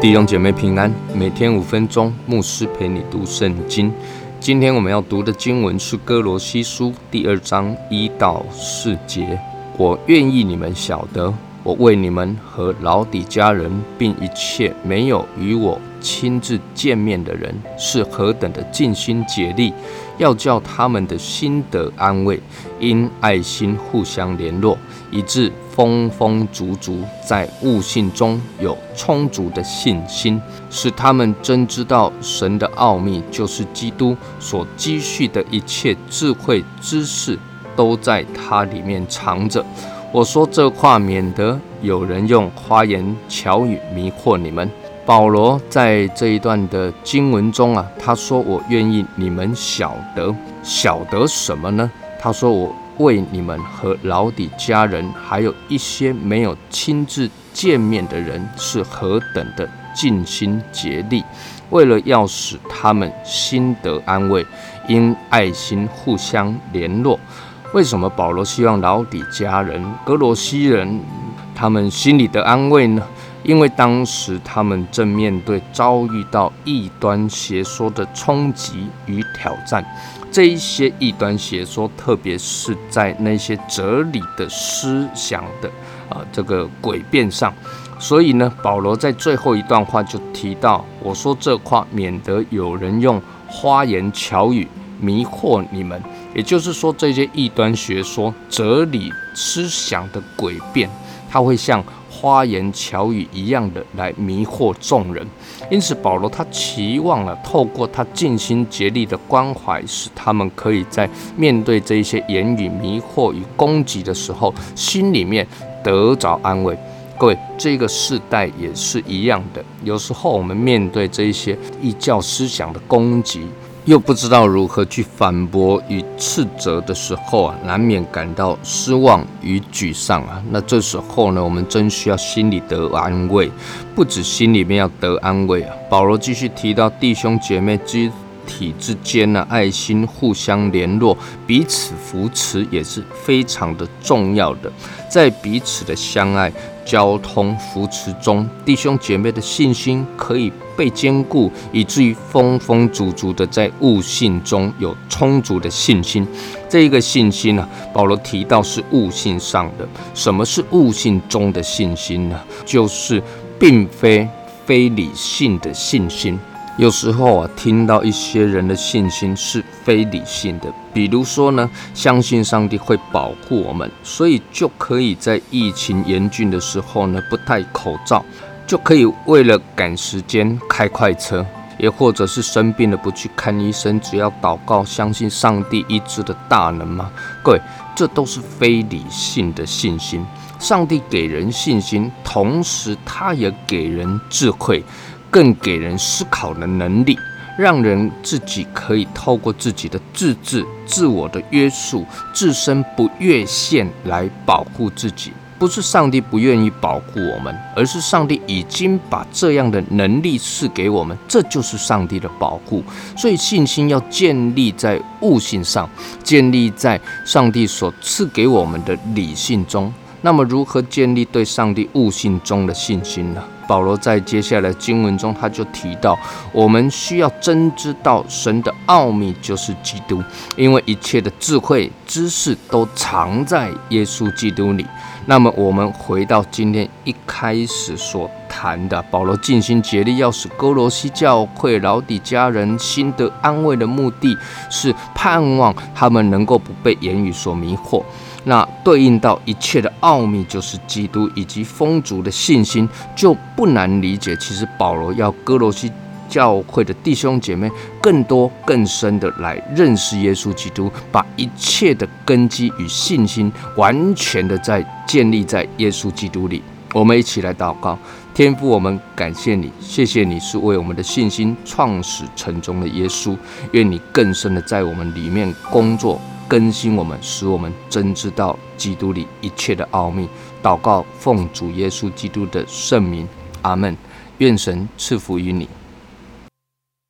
弟兄姐妹平安，每天五分钟，牧师陪你读圣经。今天我们要读的经文是哥罗西书第二章一到四节。我愿意你们晓得，我为你们和老底家人，并一切没有与我亲自见面的人，是何等的尽心竭力，要叫他们的心得安慰，因爱心互相联络，以致。丰丰足足，在悟性中有充足的信心，使他们真知道神的奥秘，就是基督所积蓄的一切智慧知识，都在它里面藏着。我说这话，免得有人用花言巧语迷惑你们。保罗在这一段的经文中啊，他说：“我愿意你们晓得，晓得什么呢？”他说：“我。”为你们和老底家人，还有一些没有亲自见面的人，是何等的尽心竭力，为了要使他们心得安慰，因爱心互相联络。为什么保罗希望老底家人、格罗西人他们心里的安慰呢？因为当时他们正面对遭遇到异端邪说的冲击与挑战。这一些异端邪说，特别是在那些哲理的思想的啊这个诡辩上，所以呢，保罗在最后一段话就提到：“我说这话，免得有人用花言巧语迷惑你们。”也就是说，这些异端学说、哲理思想的诡辩，它会像。花言巧语一样的来迷惑众人，因此保罗他期望了透过他尽心竭力的关怀，使他们可以在面对这一些言语迷惑与攻击的时候，心里面得着安慰。各位，这个世代也是一样的，有时候我们面对这一些异教思想的攻击。又不知道如何去反驳与斥责的时候啊，难免感到失望与沮丧啊。那这时候呢，我们真需要心里得安慰，不止心里面要得安慰啊。保罗继续提到弟兄姐妹之体之间呢，爱心互相联络，彼此扶持也是非常的重要的，在彼此的相爱。交通扶持中，弟兄姐妹的信心可以被坚固，以至于丰丰足足的在悟性中有充足的信心。这一个信心呢，保罗提到是悟性上的。什么是悟性中的信心呢？就是并非非理性的信心。有时候啊，听到一些人的信心是非理性的，比如说呢，相信上帝会保护我们，所以就可以在疫情严峻的时候呢，不戴口罩，就可以为了赶时间开快车，也或者是生病了不去看医生，只要祷告，相信上帝医治的大能吗？各位，这都是非理性的信心。上帝给人信心，同时他也给人智慧。更给人思考的能力，让人自己可以透过自己的自制、自我的约束、自身不越线来保护自己。不是上帝不愿意保护我们，而是上帝已经把这样的能力赐给我们，这就是上帝的保护。所以信心要建立在悟性上，建立在上帝所赐给我们的理性中。那么，如何建立对上帝悟性中的信心呢？保罗在接下来经文中，他就提到，我们需要真知道神的奥秘就是基督，因为一切的智慧知识都藏在耶稣基督里。那么，我们回到今天一开始说谈的，保罗尽心竭力要使哥罗西教会老底家人心得安慰的目的，是盼望他们能够不被言语所迷惑。那对应到一切的奥秘，就是基督以及丰足的信心，就不难理解。其实保罗要哥罗西教会的弟兄姐妹更多更深的来认识耶稣基督，把一切的根基与信心完全的在建立在耶稣基督里。我们一起来祷告，天父，我们感谢你，谢谢你是为我们的信心创始成终的耶稣，愿你更深的在我们里面工作。更新我们，使我们真知道基督里一切的奥秘。祷告，奉主耶稣基督的圣名，阿门。愿神赐福于你。